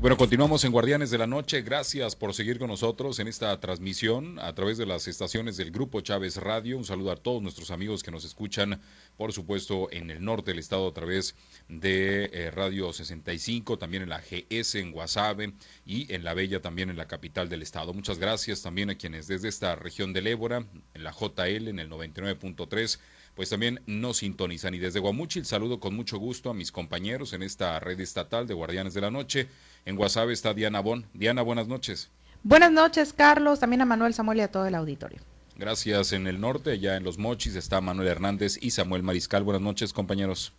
bueno, continuamos en Guardianes de la Noche. Gracias por seguir con nosotros en esta transmisión a través de las estaciones del Grupo Chávez Radio. Un saludo a todos nuestros amigos que nos escuchan, por supuesto, en el norte del estado a través de eh, Radio 65, también en la GS, en Guasave y en La Bella, también en la capital del estado. Muchas gracias también a quienes desde esta región del Ébora, en la JL, en el 99.3 pues también nos sintonizan. Y desde Guamuchil saludo con mucho gusto a mis compañeros en esta red estatal de Guardianes de la Noche. En Guasave está Diana Bon. Diana, buenas noches. Buenas noches, Carlos, también a Manuel Samuel y a todo el auditorio. Gracias. En el norte, ya en Los Mochis, está Manuel Hernández y Samuel Mariscal. Buenas noches, compañeros.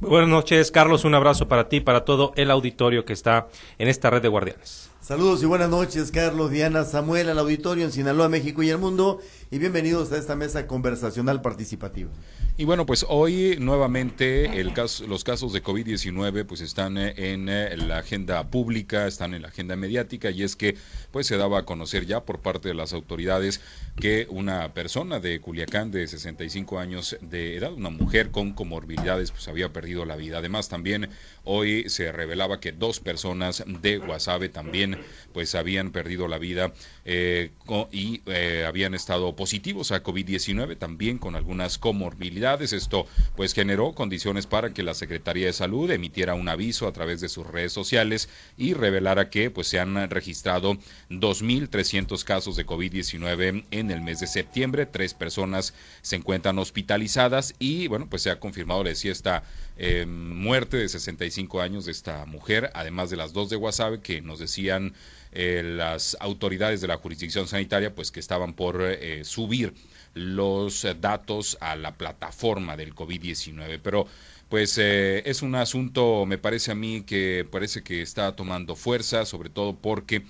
buenas noches, Carlos. Un abrazo para ti y para todo el auditorio que está en esta red de guardianes. Saludos y buenas noches, Carlos, Diana, Samuel, al auditorio en Sinaloa, México y el mundo, y bienvenidos a esta mesa conversacional participativa. Y bueno, pues hoy nuevamente los casos de COVID-19 pues están eh, en eh, la agenda pública, están en la agenda mediática y es que pues se daba a conocer ya por parte de las autoridades que una persona de Culiacán de 65 años de edad, una mujer con comorbilidades pues había perdido la vida. Además también hoy se revelaba que dos personas de Guasave también pues habían perdido la vida eh, y habían estado positivos a COVID-19 también con algunas comorbilidades esto pues generó condiciones para que la Secretaría de Salud emitiera un aviso a través de sus redes sociales y revelara que pues se han registrado 2.300 casos de COVID-19 en el mes de septiembre. Tres personas se encuentran hospitalizadas y bueno pues se ha confirmado, le decía, esta eh, muerte de 65 años de esta mujer, además de las dos de Guasave que nos decían eh, las autoridades de la jurisdicción sanitaria pues que estaban por eh, subir los eh, datos a la plataforma del COVID-19. Pero pues eh, es un asunto, me parece a mí, que parece que está tomando fuerza, sobre todo porque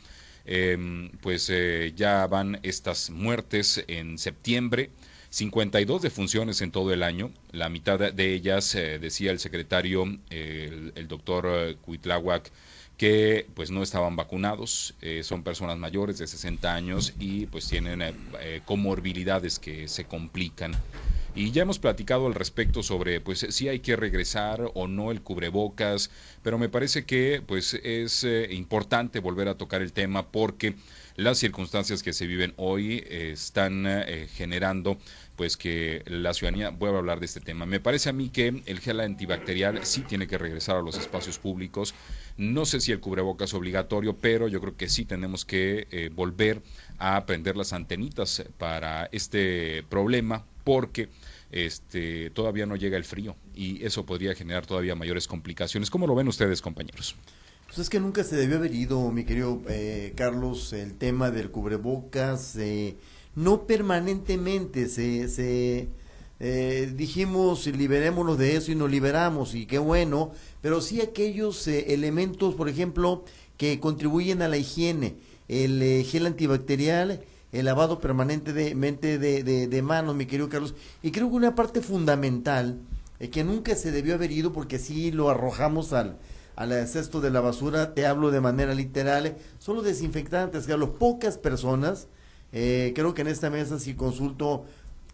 em, pues ya van estas muertes en septiembre. 52 defunciones en todo el año, la mitad de ellas, decía el secretario, el, el doctor Cuitláhuac, que pues no estaban vacunados, eh, son personas mayores de 60 años y pues tienen eh, eh, comorbilidades que se complican. Y ya hemos platicado al respecto sobre pues si hay que regresar o no el cubrebocas, pero me parece que pues es importante volver a tocar el tema porque las circunstancias que se viven hoy están generando pues que la ciudadanía vuelva a hablar de este tema. Me parece a mí que el gel antibacterial sí tiene que regresar a los espacios públicos. No sé si el cubrebocas es obligatorio, pero yo creo que sí tenemos que eh, volver a prender las antenitas para este problema porque este, todavía no llega el frío y eso podría generar todavía mayores complicaciones. ¿Cómo lo ven ustedes, compañeros? Pues es que nunca se debió haber ido, mi querido eh, Carlos, el tema del cubrebocas. Eh, no permanentemente se, se eh, dijimos liberémonos de eso y nos liberamos y qué bueno, pero sí aquellos eh, elementos, por ejemplo, que contribuyen a la higiene, el eh, gel antibacterial, el lavado permanente de, de, de, manos, mi querido Carlos, y creo que una parte fundamental que nunca se debió haber ido porque sí lo arrojamos al, al cesto de la basura, te hablo de manera literal, solo desinfectantes, Carlos, pocas personas eh, creo que en esta mesa si consulto,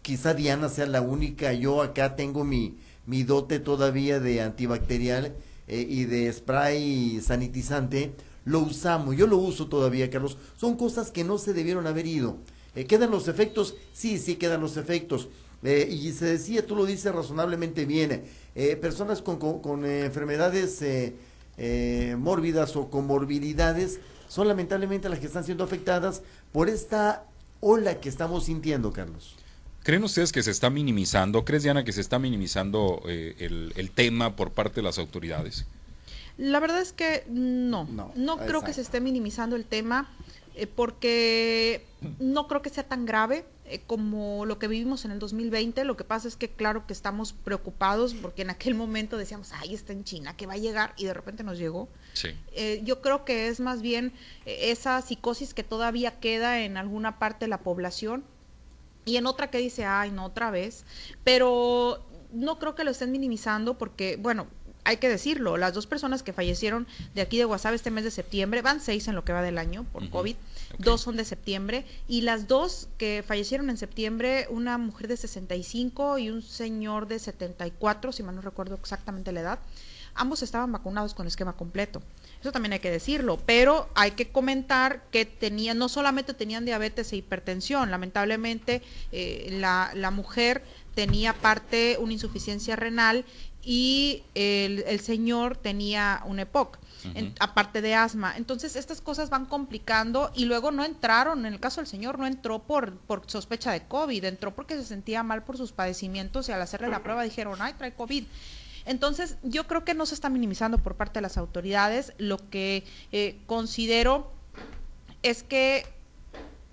quizá Diana sea la única, yo acá tengo mi, mi dote todavía de antibacterial eh, y de spray sanitizante, lo usamos, yo lo uso todavía, Carlos. Son cosas que no se debieron haber ido. Eh, ¿Quedan los efectos? Sí, sí quedan los efectos. y se decía, tú lo dices razonablemente bien, personas con, con, con enfermedades mórbidas o comorbilidades son lamentablemente las que están siendo afectadas por esta ola que estamos sintiendo, Carlos. ¿Creen ustedes que se está minimizando? ¿Crees, Diana, que se está minimizando eh, el, tema por parte de las autoridades? La verdad es que no, no, creo que se esté minimizando el tema eh, porque no creo que sea tan grave. Eh, como lo que vivimos en el 2020. Lo que pasa es que claro que estamos preocupados porque en aquel momento decíamos, ay, está en China, que va a llegar y de repente nos llegó. Eh, yo creo que es más bien eh, esa psicosis que todavía queda en alguna parte de la población y en otra que dice, ay, no, otra vez. Pero no creo que lo estén minimizando porque, bueno, hay que decirlo, las dos personas que fallecieron de aquí de Guasave este mes de septiembre, van seis en lo que va del año por COVID, dos son de septiembre, y las dos que fallecieron en septiembre, una mujer de 65 y un señor de 74, si mal no recuerdo exactamente la edad, ambos estaban vacunados con esquema completo. Eso también hay que decirlo, pero hay que comentar que tenían, no solamente tenían diabetes e hipertensión, lamentablemente eh, la, la mujer tenía parte una insuficiencia renal y el, el señor tenía un EPOC aparte de asma. Entonces, estas cosas van complicando y luego no entraron, en el caso del señor, no entró por, por sospecha de COVID, entró porque se sentía mal por sus padecimientos y al hacerle la prueba dijeron, ay, trae COVID. Entonces, yo creo que no se está minimizando por parte de las autoridades. Lo que eh, considero es que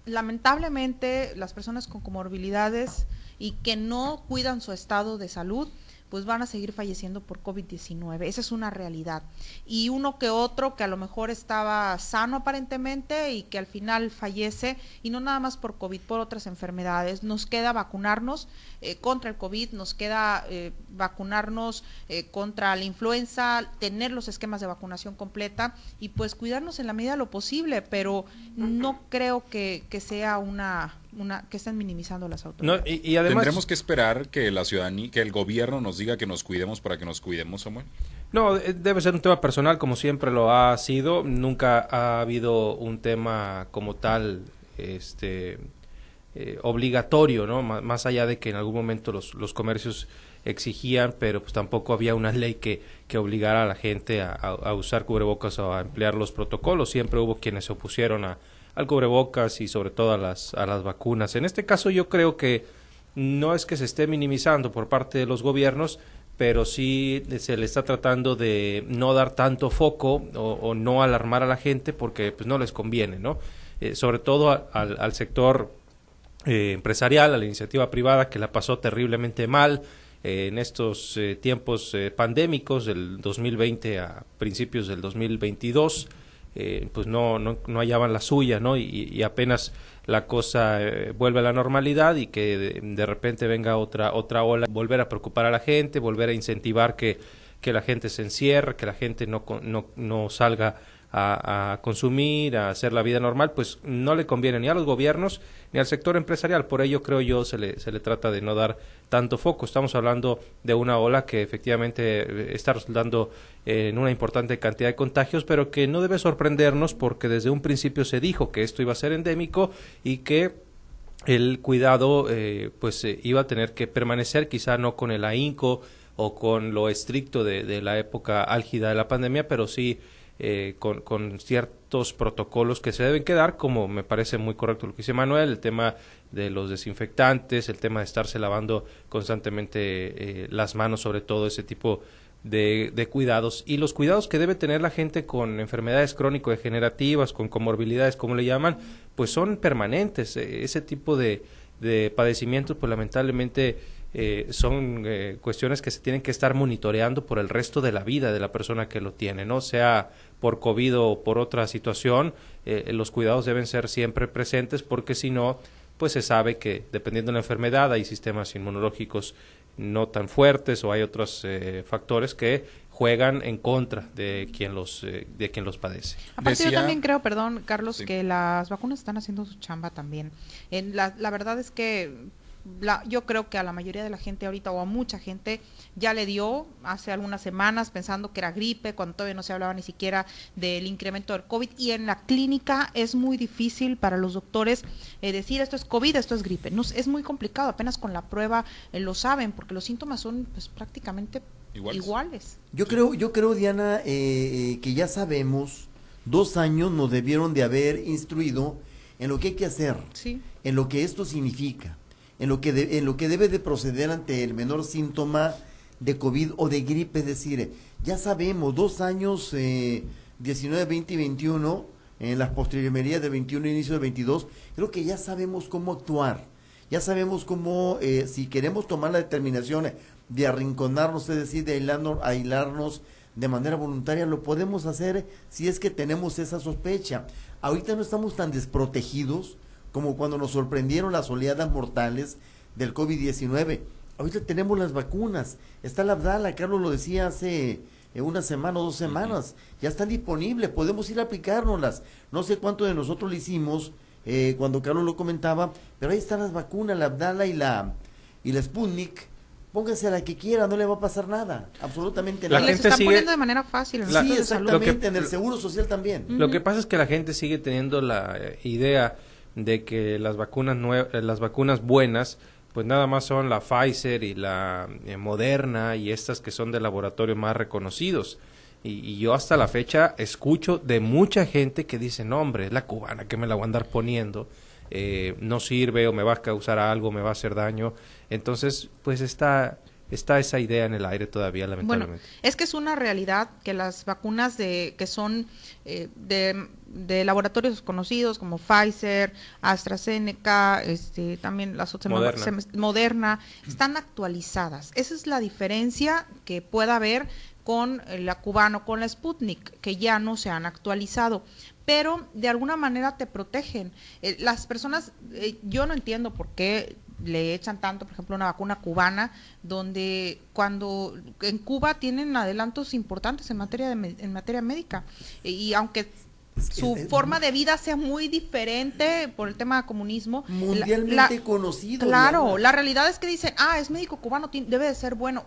lamentablemente las personas con comorbilidades y que no cuidan su estado de salud, pues van a seguir falleciendo por COVID-19. Esa es una realidad. Y uno que otro que a lo mejor estaba sano aparentemente y que al final fallece, y no nada más por COVID, por otras enfermedades. Nos queda vacunarnos eh, contra el COVID, nos queda eh, vacunarnos eh, contra la influenza, tener los esquemas de vacunación completa y pues cuidarnos en la medida de lo posible, pero no creo que, que sea una una, que están minimizando las autoridades. y, además, ¿Tendremos que esperar que la ciudadanía, que el gobierno nos diga que nos cuidemos para que nos cuidemos, Samuel? No, eh, debe ser un tema personal como siempre lo ha sido. Nunca ha habido un tema como tal este, eh, obligatorio, ¿no? más allá de que en algún momento los, los comercios exigían, pero pues tampoco había una ley que, que obligara a la gente a, a usar cubrebocas o a emplear los protocolos. Siempre hubo quienes se opusieron a, al cubrebocas y sobre todo a las, a las vacunas. En este caso yo creo que no es que se esté minimizando por parte de los gobiernos, pero sí se le está tratando de no dar tanto foco o, no alarmar a la gente porque pues no les conviene, ¿no? Eh, sobre todo al, sector eh, empresarial, a la iniciativa privada que la pasó terriblemente mal eh, en estos tiempos pandémicos del 2020 a principios del 2022 eh, pues no, no, no, hallaban la suya, ¿no? Y, apenas la cosa eh, vuelve a la normalidad y que de, repente venga otra, otra ola, volver a preocupar a la gente, volver a incentivar que, que la gente se encierre, que la gente no, no, no salga a, consumir, a hacer la vida normal, pues no le conviene ni a los gobiernos ni al sector empresarial. Por ello, creo yo, se le, se le trata de no dar tanto foco. Estamos hablando de una ola que efectivamente eh, está resultando en una importante cantidad de contagios, pero que no debe sorprendernos porque desde un principio se dijo que esto iba a ser endémico y que el cuidado eh, pues eh, iba a tener que permanecer, quizá no con el ahínco o con lo estricto de la época álgida de la pandemia, pero sí eh, con, con, ciertos protocolos que se deben quedar, como me parece muy correcto lo que dice Manuel, el tema de los desinfectantes, el tema de estarse lavando constantemente eh, las manos, sobre todo ese tipo de, cuidados y los cuidados que debe tener la gente con enfermedades crónico-degenerativas, con comorbilidades, como le llaman, pues son permanentes. E, ese tipo de, de padecimientos, pues lamentablemente eh, son eh, cuestiones que se tienen que estar monitoreando por el resto de la vida de la persona que lo tiene, no sea por COVID o por otra situación, eh, los cuidados deben ser siempre presentes porque si no, pues se sabe que dependiendo de la enfermedad hay sistemas inmunológicos no tan fuertes o hay otros factores que juegan en contra de quien los de quien los padece. Aparte yo también creo, perdón, Carlos, que las vacunas están haciendo su chamba también. En la, la verdad es que yo creo que a la mayoría de la gente ahorita o a mucha gente ya le dio hace algunas semanas pensando que era gripe, cuando todavía no se hablaba ni siquiera del incremento del COVID. Y en la clínica es muy difícil para los doctores eh, decir esto es COVID, esto es gripe. No, es muy complicado, apenas con la prueba eh, lo saben porque los síntomas son pues prácticamente iguales. Yo creo, yo creo Diana eh, que ya sabemos, dos años nos debieron de haber instruido en lo que hay que hacer, en lo que esto significa en lo que, en lo que debe de proceder ante el menor síntoma de COVID o de gripe, es decir, ya sabemos, dos años, eh, 19, 20 y 21, en las postrimerías del 21 e inicio del 22, creo que ya sabemos cómo actuar, ya sabemos cómo, eh, si queremos tomar la determinación de arrinconarnos, es decir, de aislarnos, aislarnos de manera voluntaria, lo podemos hacer si es que tenemos esa sospecha. Ahorita no estamos tan desprotegidos como cuando nos sorprendieron las oleadas mortales del COVID-19. Ahorita tenemos las vacunas, está la Abdala, Carlos lo decía hace eh, una semana o dos semanas, ya están disponibles, podemos ir a aplicárnoslas. No sé cuánto de nosotros lo hicimos eh, cuando Carlos lo comentaba, pero ahí están las vacunas, la Abdala y la, y la Sputnik, póngase a la que quiera, no le va a pasar nada, absolutamente nada. La gente están poniendo de manera fácil. Sí, exactamente, en el seguro social también. Lo que pasa es que la gente sigue teniendo la eh, idea de que las vacunas eh, las vacunas buenas pues nada más son la Pfizer y la eh, Moderna y estas que son de laboratorios más reconocidos. Y, yo hasta la fecha escucho de mucha gente que dice, no hombre, es la cubana que me la voy a andar poniendo, eh, no sirve o me va a causar algo, me va a hacer daño. Entonces, pues está, está esa idea en el aire todavía, lamentablemente. Bueno, es que es una realidad que las vacunas de, que son eh, de de laboratorios conocidos como Pfizer, AstraZeneca, este, también las otras Moderna. Moderna, están actualizadas. Esa es la diferencia que pueda haber con la cubana o con la Sputnik, que ya no se han actualizado pero de alguna manera te protegen. Eh, las personas, eh, yo no entiendo por qué le echan tanto, por ejemplo, una vacuna cubana, donde cuando en Cuba tienen adelantos importantes en materia de, en materia médica y aunque su forma de vida sea muy diferente por el tema de comunismo. Mundialmente conocido. Claro, la realidad es que dicen, ah, es médico cubano, debe de ser bueno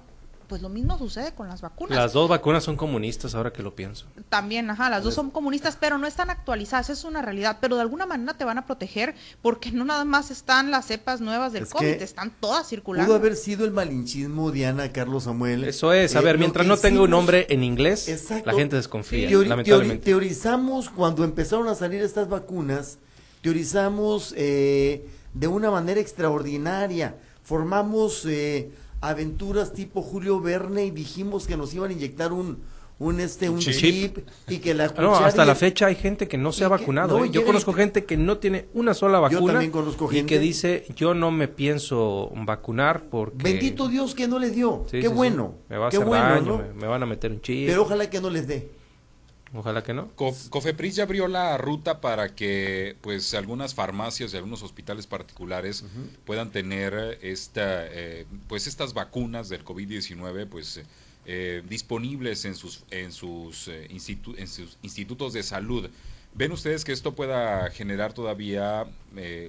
pues lo mismo sucede con las vacunas. Las dos vacunas son comunistas, ahora que lo pienso. También, ajá, las dos son comunistas, pero no están actualizadas, es una realidad, pero de alguna manera te van a proteger porque no nada más están las cepas nuevas del COVID, están todas circulando. Pudo haber sido el malinchismo Diana, Carlos Samuel. Eso es, a ver, eh, mientras no tenga un nombre en inglés, la gente desconfía, lamentablemente. teorizamos cuando empezaron a salir estas vacunas, teorizamos eh, de una manera extraordinaria, formamos... Eh, aventuras tipo Julio Verne y dijimos que nos iban a inyectar un un este un chip, y que la no, hasta la fecha hay gente que no se ha vacunado ¿eh? yo conozco gente que no tiene una sola vacuna y que dice yo no me pienso vacunar porque bendito Dios que no les dio. Qué bueno me va a hacer daño me, van a meter un chip pero ojalá que no les dé Ojalá que no. Cofepris ya abrió la ruta para que pues algunas farmacias y algunos hospitales particulares puedan tener esta eh, pues estas vacunas del COVID-19 pues eh, disponibles en sus en sus, eh, en sus institutos de salud. ¿Ven ustedes que esto pueda generar todavía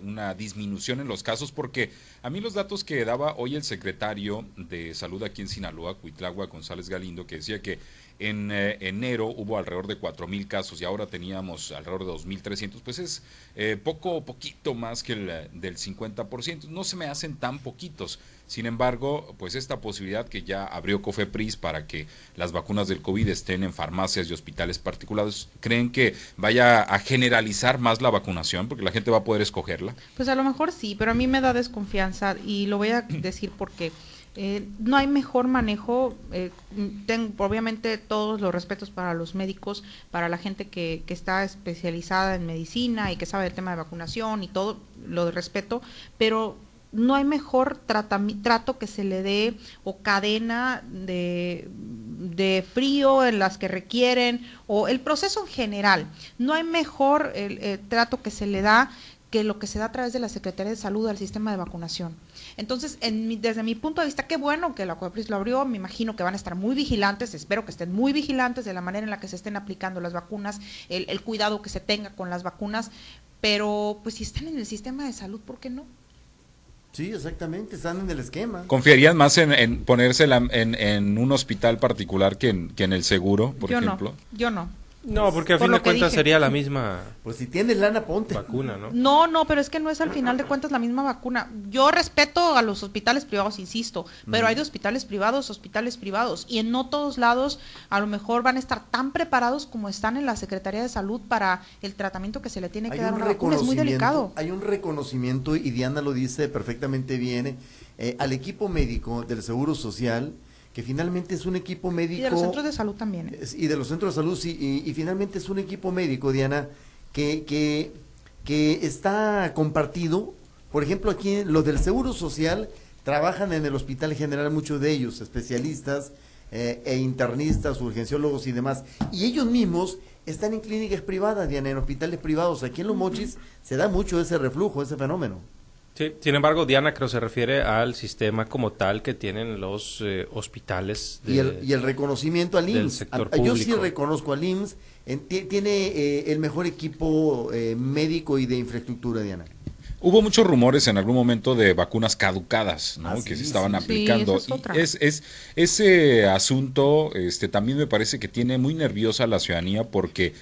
una disminución en los casos? Porque a mí los datos que daba hoy el secretario de Salud aquí en Sinaloa, Cuitlagua González Galindo, que decía que en eh, enero hubo alrededor de 4.000 casos y ahora teníamos alrededor de 2.300, pues es eh, poco, poquito más que el del 50%. No se me hacen tan poquitos. Sin embargo, pues esta posibilidad que ya abrió Cofepris para que las vacunas del COVID estén en farmacias y hospitales particulares, ¿creen que vaya a generalizar más la vacunación porque la gente va a poder escogerla? Pues a lo mejor sí, pero a mí me da desconfianza y lo voy a decir porque eh, no hay mejor manejo. Eh, tengo obviamente todos los respetos para los médicos, para la gente que, que está especializada en medicina y que sabe del tema de vacunación y todo, lo respeto, pero no hay mejor trato que se le dé o cadena de, de, frío en las que requieren o el proceso en general. No hay mejor el trato que se le da que lo que se da a través de la Secretaría de Salud al sistema de vacunación. Entonces, en desde mi punto de vista, qué bueno que la COEPRIS lo abrió, me imagino que van a estar muy vigilantes, espero que estén muy vigilantes de la manera en la que se estén aplicando las vacunas, el, cuidado que se tenga con las vacunas, pero pues si están en el sistema de salud, ¿por qué no? Sí, exactamente, están en el esquema. ¿Confiarían más en, en ponérsela en, en, un hospital particular que en, que en el seguro, por ejemplo? No, yo no. No, porque a fin de cuentas sería la misma. Pues si tienes lana, ponte. Vacuna, ¿no? No, no, pero es que no es al final de cuentas la misma vacuna. Yo respeto a los hospitales privados, insisto, pero hay de hospitales privados, hospitales privados, y en no todos lados a lo mejor van a estar tan preparados como están en la Secretaría de Salud para el tratamiento que se le tiene que dar a una vacuna. Es muy delicado. Hay un reconocimiento, y Diana lo dice perfectamente bien, eh, al equipo médico del Seguro Social que finalmente es un equipo médico. Y de los centros de salud también. ¿eh? Y de los centros de salud, sí, y, finalmente es un equipo médico, Diana, que, que, que está compartido. Por ejemplo, aquí los del Seguro Social trabajan en el Hospital General, muchos de ellos, especialistas eh, e internistas, urgenciólogos y demás. Y ellos mismos están en clínicas privadas, Diana, en hospitales privados. Aquí en Los Mochis se da mucho ese reflujo, ese fenómeno. Sí, sin embargo, Diana creo se refiere al sistema como tal que tienen los eh, hospitales. y, el, reconocimiento al IMSS. yo sí reconozco al IMSS. tiene eh, el mejor equipo eh, médico y de infraestructura, Diana. Hubo muchos rumores en algún momento de vacunas caducadas, ¿no? Ah, que se estaban aplicando. es, es, ese asunto este, también me parece que tiene muy nerviosa a la ciudadanía porque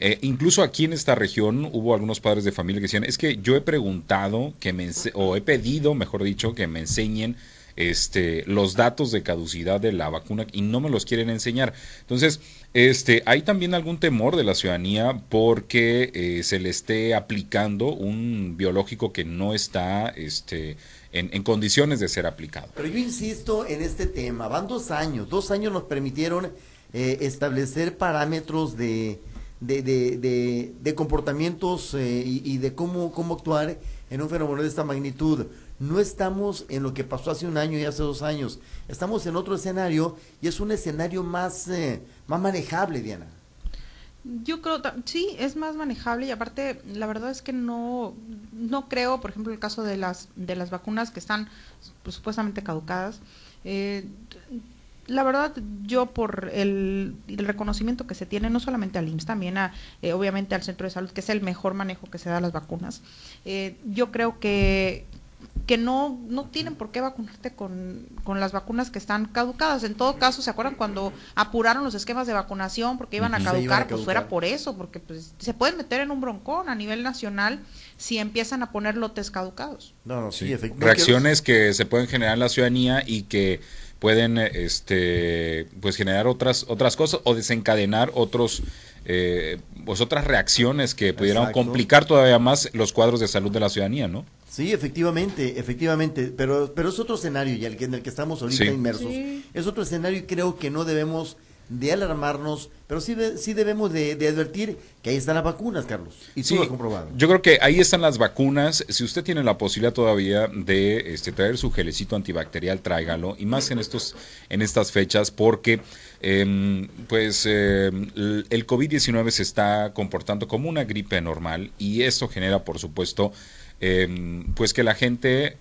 eh, incluso aquí en esta región hubo algunos padres de familia que decían, es que yo he preguntado que me o he pedido, mejor dicho, que me enseñen este, los datos de caducidad de la vacuna y no me los quieren enseñar. Entonces, este, hay también algún temor de la ciudadanía porque eh, se le esté aplicando un biológico que no está este, en, condiciones de ser aplicado. Pero yo insisto en este tema, van dos años, dos años nos permitieron eh, establecer parámetros de, de, de, de, comportamientos eh, y, y, de cómo, cómo actuar en un fenómeno de esta magnitud no estamos en lo que pasó hace un año y hace dos años. Estamos en otro escenario y es un escenario más, eh, más manejable, Diana. Yo creo, sí, es más manejable y aparte, la verdad es que no, no creo, por ejemplo, el caso de las, de las vacunas que están pues, supuestamente caducadas. Eh, la verdad, yo por el, reconocimiento que se tiene, no solamente al IMSS, también a, eh, obviamente al centro de salud, que es el mejor manejo que se da a las vacunas, yo creo que, que no, no tienen por qué vacunarte con, con, las vacunas que están caducadas. En todo caso, ¿se acuerdan cuando apuraron los esquemas de vacunación porque iban a caducar? Pues era por eso, porque pues, se pueden meter en un broncón a nivel nacional si empiezan a poner lotes caducados. No, no, sí, efectivamente. Reacciones que se pueden generar en la ciudadanía y que pueden este pues generar otras otras cosas o desencadenar otros eh, pues otras reacciones que pudieran complicar todavía más los cuadros de salud de la ciudadanía, ¿no? Sí, efectivamente, efectivamente, pero, pero es otro escenario ya el en el que estamos ahorita inmersos. Es otro escenario y creo que no debemos de alarmarnos, pero sí, sí debemos de, advertir que ahí están las vacunas, Carlos. Y tú lo has comprobado. Yo creo que ahí están las vacunas. Si usted tiene la posibilidad todavía de este, traer su gelecito antibacterial, tráigalo. Y más en, estos, en estas fechas, porque em, pues em, el COVID-19 se está comportando como una gripe normal y eso genera, por supuesto, Em, pues que la gente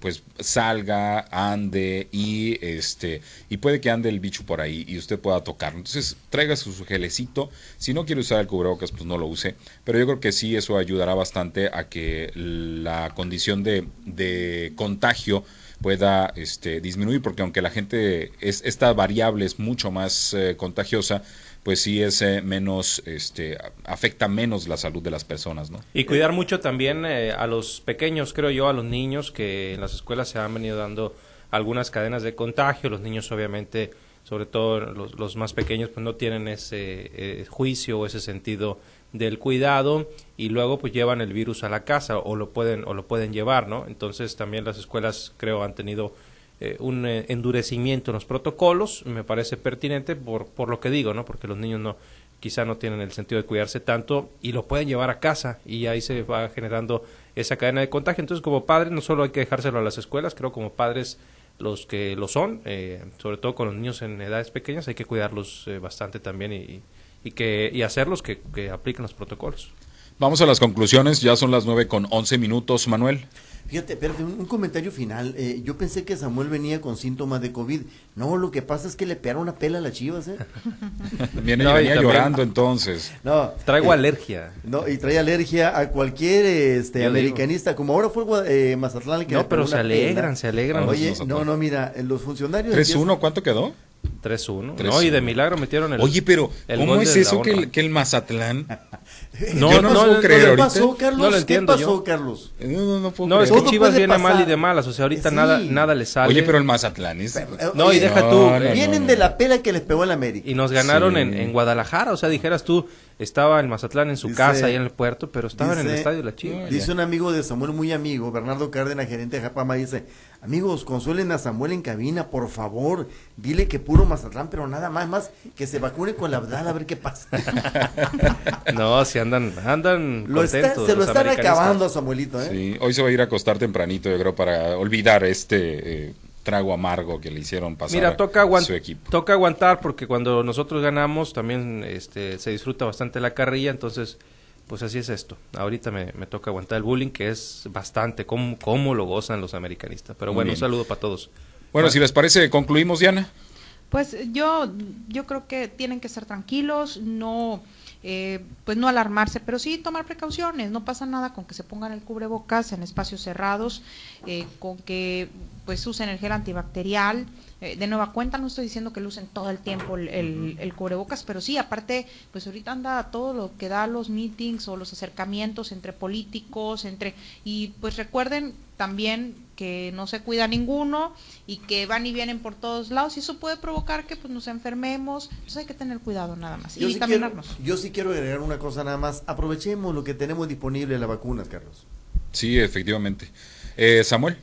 pues salga, ande y este y puede que ande el bicho por ahí y usted pueda tocarlo. Entonces, traiga su, gelecito. Si no quiere usar el cubrebocas, pues no lo use. Pero yo creo que sí eso ayudará bastante a que la condición de, de contagio pueda este, disminuir, porque aunque la gente es esta variable es mucho más eh, contagiosa, pues sí es eh, menos, este, afecta menos la salud de las personas, ¿no? Y cuidar mucho también eh, a los pequeños, creo yo, a los niños que en las escuelas se han venido dando algunas cadenas de contagio, los niños obviamente, sobre todo los, los más pequeños, pues no tienen ese eh, juicio o ese sentido del cuidado y luego pues llevan el virus a la casa o lo pueden o lo pueden llevar, ¿no? Entonces también las escuelas creo han tenido eh, un eh, endurecimiento en los protocolos, me parece pertinente por, por lo que digo, ¿no? Porque los niños no quizá no tienen el sentido de cuidarse tanto y lo pueden llevar a casa y ahí se va generando esa cadena de contagio. Entonces, como padres, no solo hay que dejárselo a las escuelas, creo como padres los que lo son, eh, sobre todo con los niños en edades pequeñas, hay que cuidarlos bastante también y, que, y hacerlos que, que apliquen los protocolos. Vamos a las conclusiones, ya son las nueve con once minutos, Manuel. Fíjate, espérate, un, comentario final. Eh, yo pensé que Samuel venía con síntomas de COVID. No, lo que pasa es que le pegaron una pela a las chivas, ¿eh? Viene, venía llorando entonces. No. Traigo eh, alergia. No, y trae alergia a cualquier este americanista, como ahora fue eh, Mazatlán. Que no, pero se alegran, se alegran. Oye, no, no, mira, los funcionarios... ¿3-1 cuánto quedó? 3-1. No, y de milagro metieron el. Oye, pero ¿cómo es eso que el, que el, Mazatlán? no, no, no, no, creer ¿qué pasó, Carlos? No lo entiendo. ¿Qué pasó, Carlos? No, no, no puedo No, es que Chivas viene mal y de malas. O sea, ahorita nada, nada le sale. Oye, pero el Mazatlán es. Eh, no, y deja tú. vienen de la pela que les pegó el América. Y nos ganaron en, en Guadalajara. O sea, dijeras tú, estaba el Mazatlán en su casa ahí en el puerto, pero estaban en el estadio de la Chivas. Dice un amigo de Samuel, muy amigo, Bernardo Cárdenas, gerente de Japama, dice: Amigos, consuelen a Samuel en cabina, por favor. Dile que puro Mazatlán, pero nada más, más que se vacune con la verdad a ver qué pasa. no, si andan, andan lo contentos, se lo están acabando a Samuelito, ¿eh? Sí, hoy se va a ir a acostar tempranito, yo creo, para olvidar este eh, trago amargo que le hicieron pasar Mira, toca a su equipo. Toca aguantar porque cuando nosotros ganamos también este, se disfruta bastante la carrilla, entonces pues así es esto. Ahorita me, toca aguantar el bullying, que es bastante, cómo, cómo lo gozan los americanistas. Pero bueno, un saludo para todos. Bueno, si les parece, concluimos, Diana. Pues yo, yo creo que tienen que estar tranquilos, no eh, pues no alarmarse, pero sí tomar precauciones. No pasa nada con que se pongan el cubrebocas en espacios cerrados, eh, con que pues usen el gel antibacterial. Eh, de nueva cuenta, no estoy diciendo que lo usen todo el tiempo el, el, cubrebocas, pero sí, aparte, pues ahorita anda todo lo que da los meetings o los acercamientos entre políticos, entre y pues recuerden también que no se cuida ninguno y que van y vienen por todos lados y eso puede provocar que pues nos enfermemos, entonces hay que tener cuidado nada más yo y sí quiero, yo sí quiero agregar una cosa nada más, aprovechemos lo que tenemos disponible en las vacunas, Carlos. Sí, efectivamente. Eh, Samuel.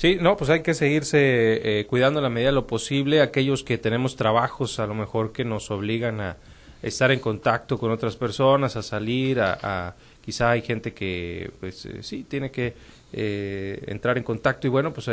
Sí, no, pues hay que seguirse eh, cuidando a la medida de lo posible. Aquellos que tenemos trabajos a lo mejor que nos obligan a estar en contacto con otras personas, a salir, a, quizá hay gente que pues eh, sí tiene que eh, entrar en contacto y bueno, pues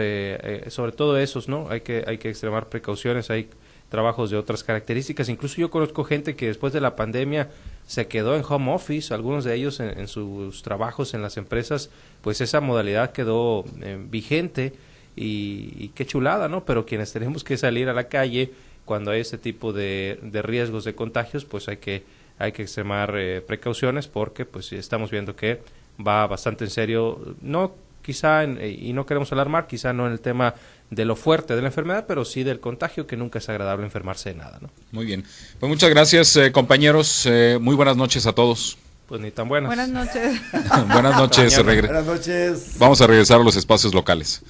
sobre todo esos, ¿no? Hay que hay que extremar precauciones, hay trabajos de otras características. Incluso yo conozco gente que después de la pandemia se quedó en home office, algunos de ellos en, sus trabajos en las empresas, pues esa modalidad quedó eh, vigente y, qué chulada, ¿no? Pero quienes tenemos que salir a la calle cuando hay este tipo de, riesgos de contagios, pues hay que hay que extremar eh, precauciones porque pues estamos viendo que va bastante en serio, no quizá, y no queremos alarmar, quizá no en el tema de lo fuerte de la enfermedad, pero sí del contagio, que nunca es agradable enfermarse de nada. ¿no? Muy bien. Pues muchas gracias, eh, compañeros. Eh, muy buenas noches a todos. Pues ni tan buenas. Buenas noches. buenas noches. Buenas noches. Vamos a regresar a los espacios locales.